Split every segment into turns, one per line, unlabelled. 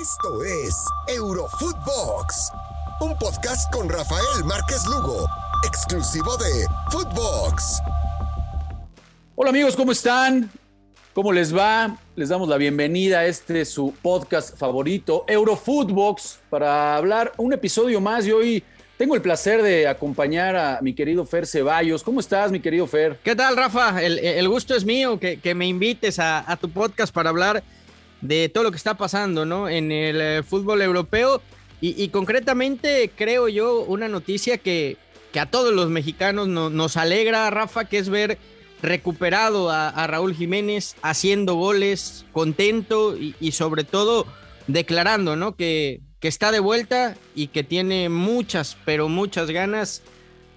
Esto es Eurofootbox, un podcast con Rafael Márquez Lugo, exclusivo de Footbox.
Hola amigos, ¿cómo están? ¿Cómo les va? Les damos la bienvenida a este su podcast favorito, Eurofootbox, para hablar un episodio más y hoy tengo el placer de acompañar a mi querido Fer Ceballos. ¿Cómo estás, mi querido Fer?
¿Qué tal, Rafa? El, gusto es mío que, me invites a, tu podcast para hablar de todo lo que está pasando ¿no? en el eh, fútbol europeo y, concretamente creo yo una noticia que, que a todos los mexicanos nos alegra, Rafa, que es ver recuperado a, Raúl Jiménez haciendo goles, contento y, sobre todo declarando ¿no? que, que está de vuelta y que tiene muchas, pero muchas ganas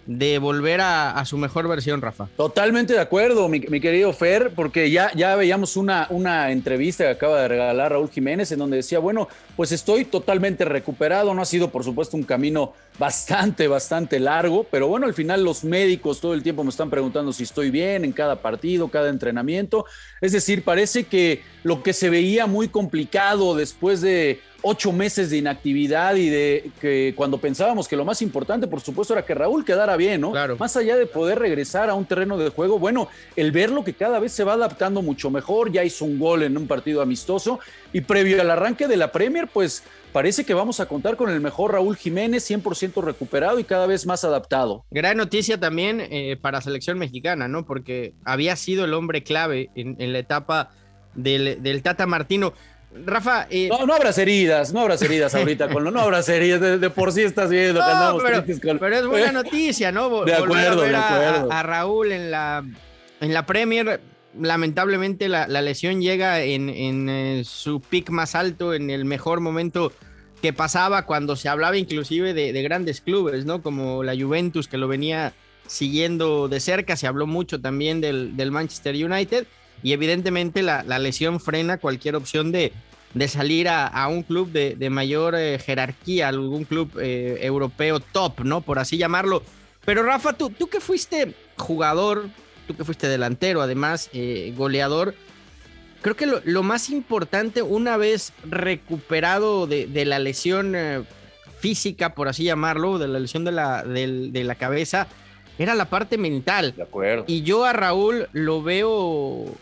de volver a, su mejor versión, Rafa.
Totalmente de acuerdo, mi, querido Fer, porque ya, veíamos una, una entrevista que acaba de regalar Raúl Jiménez en donde decía, bueno, pues estoy totalmente recuperado, no ha sido por supuesto un camino bastante, bastante largo, pero bueno, al final los médicos todo el tiempo me están preguntando si estoy bien en cada partido, cada entrenamiento, es decir, parece que lo que se veía muy complicado después de ocho meses de inactividad y de que cuando pensábamos que lo más importante, por supuesto, era que Raúl quedara bien, ¿no?
Claro.
Más allá de poder regresar a un terreno de juego, bueno, el verlo que cada vez se va adaptando mucho mejor, ya hizo un gol en un partido amistoso y previo al arranque de la Premier, pues parece que vamos a contar con el mejor Raúl Jiménez, 100% recuperado y cada vez más adaptado.
Gran noticia también eh, para selección mexicana, ¿no? Porque había sido el hombre clave en, la etapa del, del Tata Martino. Rafa.
Eh, no, no habrás heridas, no habrás heridas ahorita, con lo, no habrás heridas, de, por sí estás viendo que andamos
pero, pero, es buena noticia, ¿no?
De acuerdo,
a
de acuerdo.
A, Raúl en la, en la Premier, lamentablemente la, lesión llega en, en, eh, su pick más alto, en el mejor momento que pasaba cuando se hablaba inclusive de, de grandes clubes, ¿no? Como la Juventus, que lo venía siguiendo de cerca, se habló mucho también del, del Manchester United y evidentemente la, lesión frena cualquier opción de, de salir a, un club de, mayor eh, jerarquía, algún club eh, europeo top, ¿no? Por así llamarlo. Pero Rafa, tú, tú que fuiste jugador, tú que fuiste delantero, además eh, goleador, creo que lo, más importante, una vez recuperado de, la lesión física, por así llamarlo, de la lesión de la, de la cabeza, era la parte mental.
De acuerdo.
Y yo a Raúl lo veo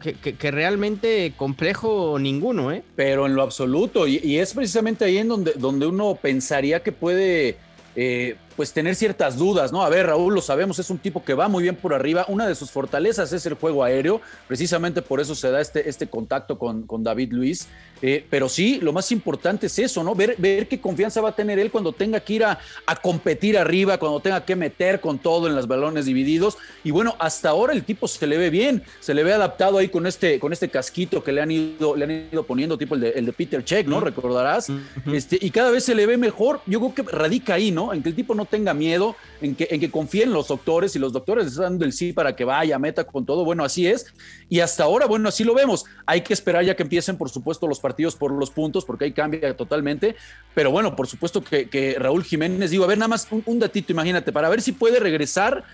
que, realmente complejo ninguno, ¿eh?
Pero en lo absoluto, y, es precisamente ahí en donde, donde uno pensaría que puede eh, pues tener ciertas dudas, ¿no? A ver, Raúl, lo sabemos, es un tipo que va muy bien por arriba. Una de sus fortalezas es el juego aéreo, precisamente por eso se da este, este contacto con, con David Luis. Eh, pero sí, lo más importante es eso, ¿no? Ver, ver qué confianza va a tener él cuando tenga que ir a, competir arriba, cuando tenga que meter con todo en los balones divididos. Y bueno, hasta ahora el tipo se le ve bien, se le ve adaptado ahí con este, con este casquito que le han ido, le han ido poniendo, tipo el de, el de Peter Check, ¿no? Recordarás. este, y cada vez se le ve mejor. Yo creo que radica ahí, ¿no? En que el tipo no tenga miedo, en que, en que confíe en los doctores y los doctores están dando el sí para que vaya, meta con todo. Bueno, así es. Y hasta ahora, bueno, así lo vemos. Hay que esperar ya que empiecen, por supuesto, los partidos por los puntos, porque ahí cambia totalmente. Pero bueno, por supuesto que, Raúl Jiménez, digo, a ver, nada más un, datito, imagínate, para ver si puede regresar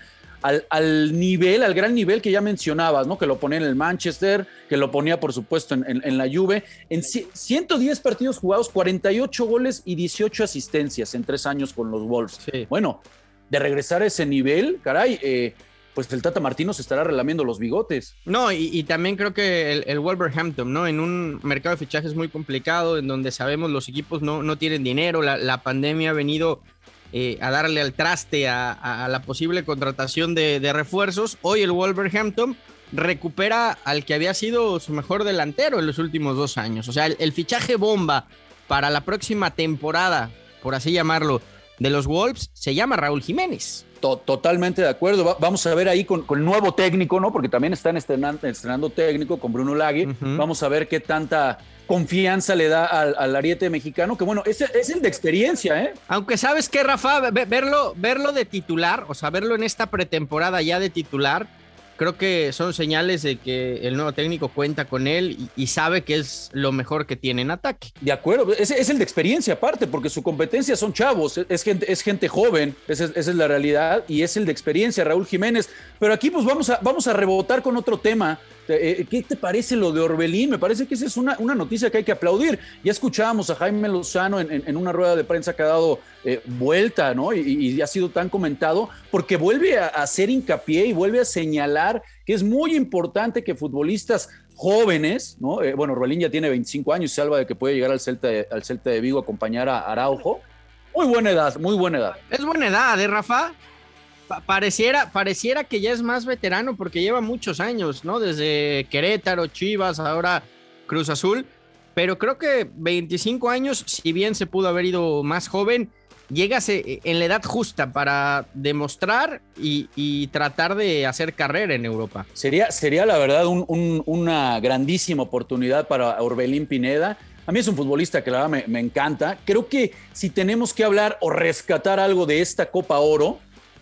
al, nivel, al gran nivel que ya mencionabas, ¿no? Que lo ponía en el Manchester, que lo ponía, por supuesto, en, la Juve. En 110 partidos jugados, 48 goles y 18 asistencias en tres años con los Wolves. Bueno, de regresar a ese nivel, caray, eh, pues el Tata Martino se estará relamiendo los bigotes.
No, y, también creo que el, Wolverhampton, ¿no? En un mercado de fichajes muy complicado, en donde sabemos los equipos no, no tienen dinero, la, la pandemia ha venido eh, a darle al traste a, la posible contratación de, refuerzos. Hoy el Wolverhampton recupera al que había sido su mejor delantero en los últimos dos años. O sea, el, fichaje bomba para la próxima temporada, por así llamarlo, de los Wolves se llama Raúl Jiménez.
Totalmente de acuerdo. vamos a ver ahí con, el nuevo técnico, ¿no? Porque también están estrenando, técnico con Bruno Lagui. Vamos a ver qué tanta confianza le da al, ariete mexicano, que bueno, es, es, el de experiencia, ¿eh?
Aunque sabes que, Rafa, verlo, verlo de titular, o sea, verlo en esta pretemporada ya de titular, creo que son señales de que el nuevo técnico cuenta con él y, sabe que es lo mejor que tiene en ataque.
De acuerdo, es, es el de experiencia aparte, porque su competencia son chavos, es, gente, es gente joven, esa es, esa es, la realidad, y es el de experiencia, Raúl Jiménez. Pero aquí pues vamos a, rebotar con otro tema ¿Qué te parece lo de Orbelín? Me parece que esa es una, una noticia que hay que aplaudir. Ya escuchábamos a Jaime Lozano en, una rueda de prensa que ha dado eh, vuelta, ¿no? Y, ha sido tan comentado, porque vuelve a, hacer hincapié y vuelve a señalar que es muy importante que futbolistas jóvenes, ¿no? Eh, bueno, Orbelín ya tiene 25 años y salva de que puede llegar al Celta, de, al Celta de Vigo a acompañar a Araujo. Muy buena edad, muy buena edad.
Es buena edad, ¿eh, Rafa? Pareciera, pareciera que ya es más veterano porque lleva muchos años, ¿no? Desde Querétaro, Chivas, ahora Cruz Azul. Pero creo que 25 años, si bien se pudo haber ido más joven, llegas en la edad justa para demostrar y, tratar de hacer carrera en Europa.
Sería, sería la verdad una grandísima oportunidad para Orbelín Pineda. A mí es un futbolista que la verdad me, me, encanta. Creo que si tenemos que hablar o rescatar algo de esta Copa Oro,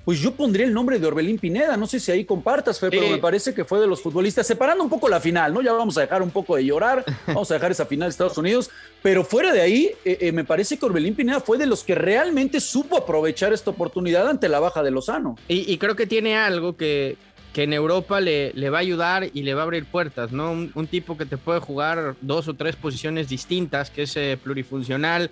pues yo pondría el nombre de Orbelín Pineda. No sé si ahí compartas, Fe, pero me parece que fue de los futbolistas, separando un poco la final, ¿no? Ya vamos a dejar un poco de llorar, vamos a dejar esa final de Estados Unidos, pero fuera de ahí, eh, eh, me parece que Orbelín Pineda fue de los que realmente supo aprovechar esta oportunidad ante la baja de Lozano.
Y, creo que tiene algo que, que en Europa le, le, va a ayudar y le va a abrir puertas, ¿no? Un, tipo que te puede jugar dos o tres posiciones distintas, que es eh, plurifuncional,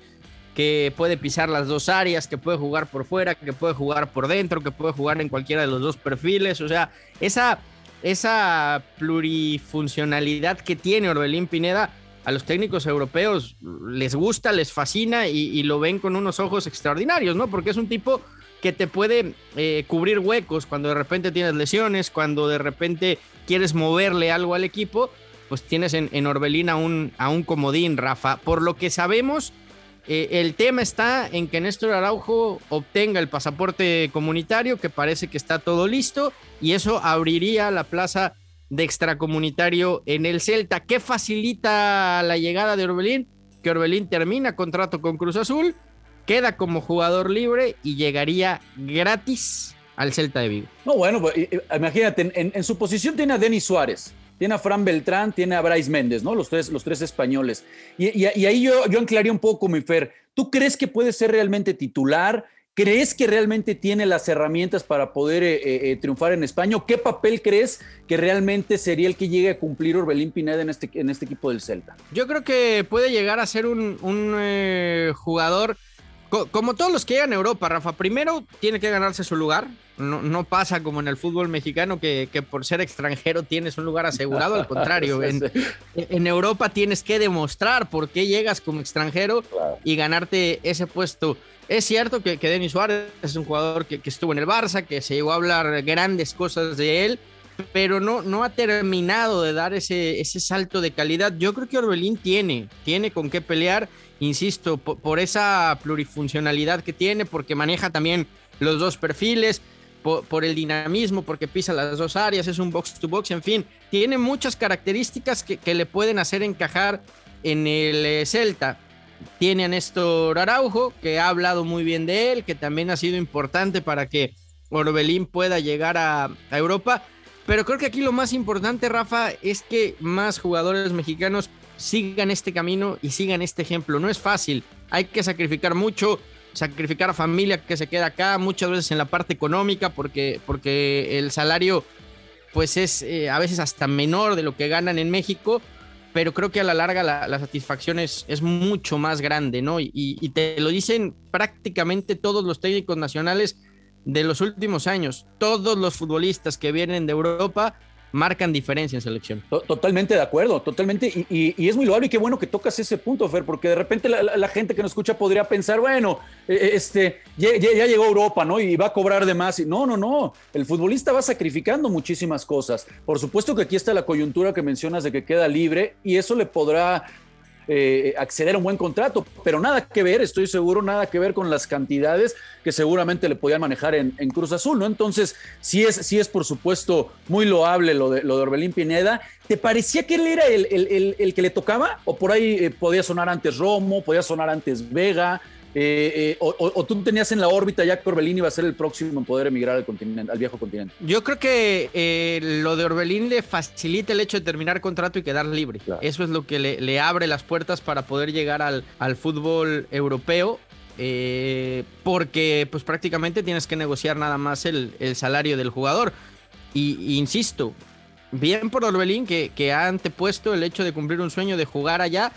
que puede pisar las dos áreas, que puede jugar por fuera, que puede jugar por dentro, que puede jugar en cualquiera de los dos perfiles. O sea, esa, esa plurifuncionalidad que tiene Orbelín Pineda a los técnicos europeos les gusta, les fascina y, lo ven con unos ojos extraordinarios, ¿no? Porque es un tipo que te puede eh, cubrir huecos cuando de repente tienes lesiones, cuando de repente quieres moverle algo al equipo, pues tienes en, en Orbelín a un, a un comodín, Rafa. Por lo que sabemos, eh, el tema está en que Néstor Araujo obtenga el pasaporte comunitario, que parece que está todo listo, y eso abriría la plaza de extracomunitario en el Celta. ¿Qué facilita la llegada de Orbelín? Que Orbelín termina contrato con Cruz Azul, queda como jugador libre y llegaría gratis al Celta de Vigo.
No, bueno, pues, imagínate, en, su posición tiene a Denis Suárez, tiene a Fran Beltrán, tiene a Bryce Méndez, ¿no? Los tres, los tres españoles. Y, ahí yo, yo un poco, mi Fer. ¿Tú crees que puede ser realmente titular? ¿Crees que realmente tiene las herramientas para poder eh, eh, eh, triunfar en España? ¿Qué papel crees que realmente sería el que llegue a cumplir Orbelín Pineda en este, en este equipo del Celta?
Yo creo que puede llegar a ser un jugador como todos los que llegan a Europa, Rafa, primero tiene que ganarse su lugar. No, pasa como en el fútbol mexicano que, por ser extranjero tienes un lugar asegurado. Al contrario, en, Europa tienes que demostrar por qué llegas como extranjero y ganarte ese puesto. Es cierto que, que Denis Suárez es un jugador que, estuvo en el Barça, que se llegó a hablar grandes cosas de él, pero no, no ha terminado de dar ese, ese salto de calidad. Yo creo que Orbelín tiene, tiene con qué pelear insisto, por, esa plurifuncionalidad que tiene, porque maneja también los dos perfiles, por, el dinamismo, porque pisa las dos áreas, es un box to box, en fin, tiene muchas características que, le pueden hacer encajar en el eh, Celta. Tiene a Néstor Araujo, que ha hablado muy bien de él, que también ha sido importante para que Orbelín pueda llegar a Europa. Pero creo que aquí lo más importante, Rafa, es que más jugadores mexicanos sigan este camino y sigan este ejemplo. No es fácil, hay que sacrificar mucho, sacrificar a familia que se queda acá, muchas veces en la parte económica, porque, porque el salario pues es eh, a veces hasta menor de lo que ganan en México, pero creo que a la larga la, satisfacción es, es, mucho más grande, ¿no? Y, y te lo dicen prácticamente todos los técnicos nacionales de los últimos años, todos los futbolistas que vienen de Europa marcan diferencia en selección.
Totalmente de acuerdo, totalmente. Y, es muy loable y qué bueno que tocas ese punto, Fer, porque de repente la, gente que nos escucha podría pensar, bueno, eh, eh, este, ya, llegó Europa, ¿no? Y va a cobrar de más. No, no, no. El futbolista va sacrificando muchísimas cosas. Por supuesto que aquí está la coyuntura que mencionas de que queda libre y eso le podrá eh, acceder a un buen contrato, pero nada que ver, estoy seguro, nada que ver con las cantidades que seguramente le podían manejar en, Cruz Azul, ¿no? Entonces, sí es, sí es por supuesto muy loable lo de, lo de Orbelín Pineda. ¿Te parecía que él era el, que le tocaba? ¿O por ahí eh, podía sonar antes Romo, podía sonar antes Vega? Eh, eh, o, tú tenías en la órbita ya que Orbelín iba a ser el próximo en poder emigrar al, continente, al viejo continente?
Yo creo que eh, lo de Orbelín le facilita el hecho de terminar contrato y quedar libre. Eso es lo que le, abre las puertas para poder llegar al, al fútbol europeo. porque pues prácticamente tienes que negociar nada más el, el salario del jugador. Y, insisto, bien por Orbelín que, que ha antepuesto el hecho de cumplir un sueño de jugar allá,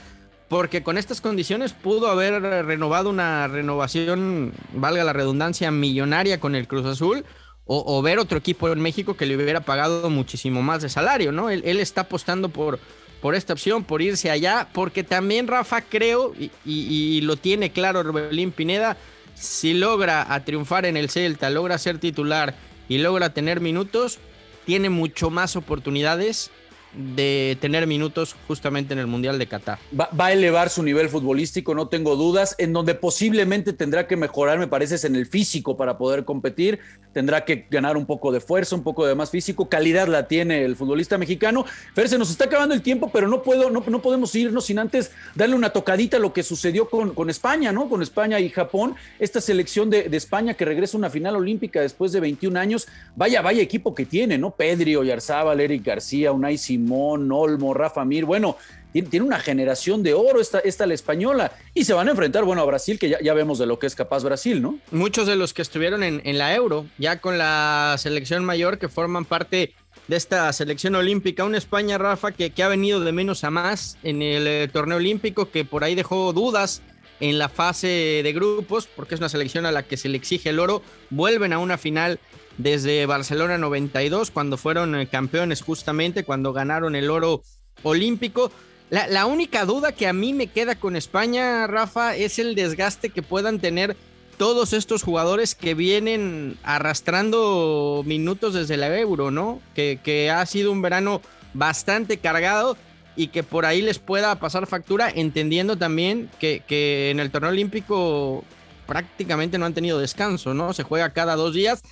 porque con estas condiciones pudo haber renovado una renovación, valga la redundancia, millonaria con el Cruz Azul. O, ver otro equipo en México que le hubiera pagado muchísimo más de salario, ¿no? Él, está apostando por, por esta opción, por irse allá, porque también Rafa creo, y, lo tiene claro Orbelín Pineda, si logra triunfar en el Celta, logra ser titular y logra tener minutos, tiene mucho más oportunidades de tener minutos justamente en el Mundial de Qatar.
Va, a elevar su nivel futbolístico, no tengo dudas. En donde posiblemente tendrá que mejorar, me parece, en el físico para poder competir. Tendrá que ganar un poco de fuerza, un poco de más físico. Calidad la tiene el futbolista mexicano. Fer, se nos está acabando el tiempo, pero no, puedo, no, no podemos irnos sin antes darle una tocadita a lo que sucedió con, con España, ¿no? Con España y Japón. Esta selección de, de España que regresa a una final olímpica después de 21 años. Vaya, vaya equipo que tiene, ¿no? Pedri, Oyarzábal, Eric García, Unai Simón, Olmo, Rafa Mir, bueno, tiene, una generación de oro esta, esta la española. Y se van a enfrentar, bueno, a Brasil, que ya, vemos de lo que es capaz Brasil, ¿no?
Muchos de los que estuvieron en, la Euro, ya con la selección mayor, que forman parte de esta selección olímpica, una España, Rafa, que, que ha venido de menos a más en el eh, torneo olímpico, que por ahí dejó dudas en la fase de grupos, porque es una selección a la que se le exige el oro, vuelven a una final desde Barcelona 92, cuando fueron eh, campeones justamente, cuando ganaron el oro olímpico. La, única duda que a mí me queda con España, Rafa, es el desgaste que puedan tener todos estos jugadores que vienen arrastrando minutos desde la Euro, ¿no? Que, ha sido un verano bastante cargado y que por ahí les pueda pasar factura, entendiendo también que en el torneo olímpico prácticamente no han tenido descanso, ¿no? Se juega cada dos días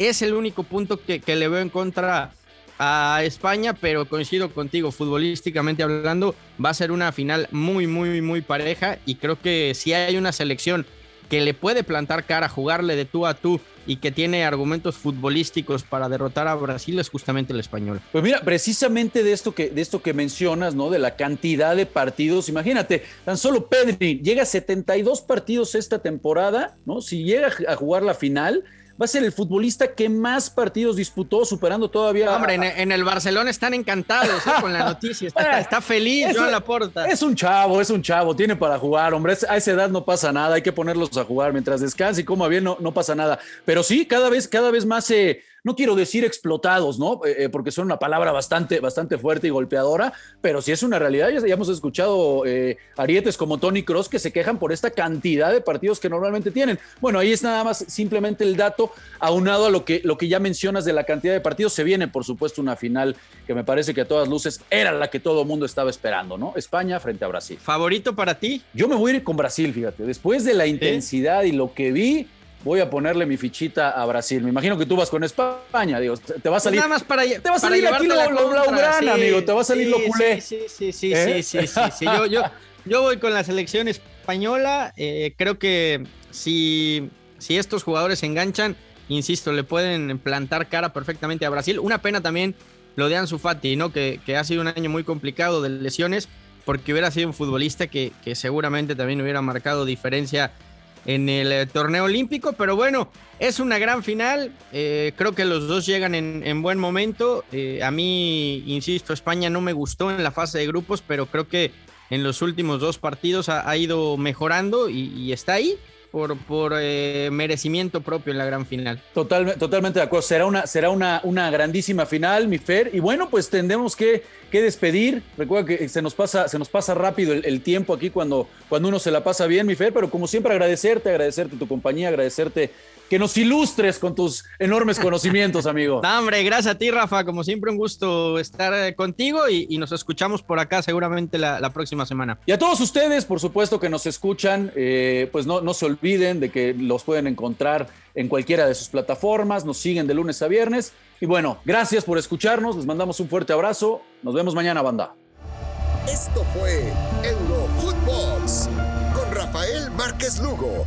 es el único punto que, le veo en contra a España, pero coincido contigo, futbolísticamente hablando, va a ser una final muy, muy, muy pareja y creo que si hay una selección que le puede plantar cara, jugarle de tú a tú y que tiene argumentos futbolísticos para derrotar a Brasil es justamente el español.
Pues mira, precisamente de esto que, de esto que mencionas, ¿no? De la cantidad de partidos, imagínate, tan solo Pedri llega a 72 partidos esta temporada, ¿no? Si llega a jugar la final, va a ser el futbolista que más partidos disputó, superando todavía.
Hombre, en, el Barcelona están encantados ¿eh? con la noticia, está, feliz es, la Laporta.
Es un chavo, es un chavo, tiene para jugar, hombre. A esa edad no pasa nada, hay que ponerlos a jugar mientras descanse y coma bien, no, no pasa nada. Pero sí, cada vez, cada vez más se no quiero decir explotados, ¿no? Eh, eh, porque son una palabra bastante, bastante fuerte y golpeadora, pero sí es una realidad. Ya, hemos escuchado eh, arietes como Tony Cross que se quejan por esta cantidad de partidos que normalmente tienen. Bueno, ahí es nada más simplemente el dato aunado a lo que, lo que ya mencionas de la cantidad de partidos. Se viene, por supuesto, una final que me parece que a todas luces era la que todo el mundo estaba esperando, ¿no? España frente a Brasil.
¿Favorito para ti?
Yo me voy a ir con Brasil, fíjate. Después de la intensidad y lo que vi, voy a ponerle mi fichita a Brasil. Me imagino que tú vas con España, digo, te va a salir.
Nada más para
Te va a salir aquí lo, blaugrana, amigo, te va a salir lo culé.
Sí, sí, sí, ¿Eh? sí, sí, sí, Yo, yo, yo, voy con la selección española. Eh, creo que si, si estos jugadores se enganchan, insisto, le pueden plantar cara perfectamente a Brasil. Una pena también lo de Ansu Fati, ¿no? Que, que ha sido un año muy complicado de lesiones, porque hubiera sido un futbolista que, que seguramente también hubiera marcado diferencia en el eh, torneo olímpico, pero bueno, es una gran final, eh, creo que los dos llegan en, buen momento, eh, a mí, insisto, España no me gustó en la fase de grupos, pero creo que en los últimos dos partidos ha, ido mejorando y, está ahí, por, por merecimiento propio en la gran final.
Total, totalmente de acuerdo. Será una, será una, una grandísima final, mi Fer. Y bueno, pues tendremos que que despedir. Recuerda que se nos pasa, se nos pasa rápido el, tiempo aquí cuando, cuando uno se la pasa bien, mi Fer, pero como siempre agradecerte, agradecerte tu compañía, agradecerte que nos ilustres con tus enormes conocimientos, amigo.
No, hombre, gracias a ti, Rafa. Como siempre, un gusto estar eh, contigo y, nos escuchamos por acá seguramente la, próxima semana.
Y a todos ustedes, por supuesto, que nos escuchan, eh, pues no, no se olviden de que los pueden encontrar en cualquiera de sus plataformas, nos siguen de lunes a viernes. Y bueno, gracias por escucharnos, les mandamos un fuerte abrazo, nos vemos mañana, banda.
Esto fue Eurofootbox con Rafael Márquez Lugo,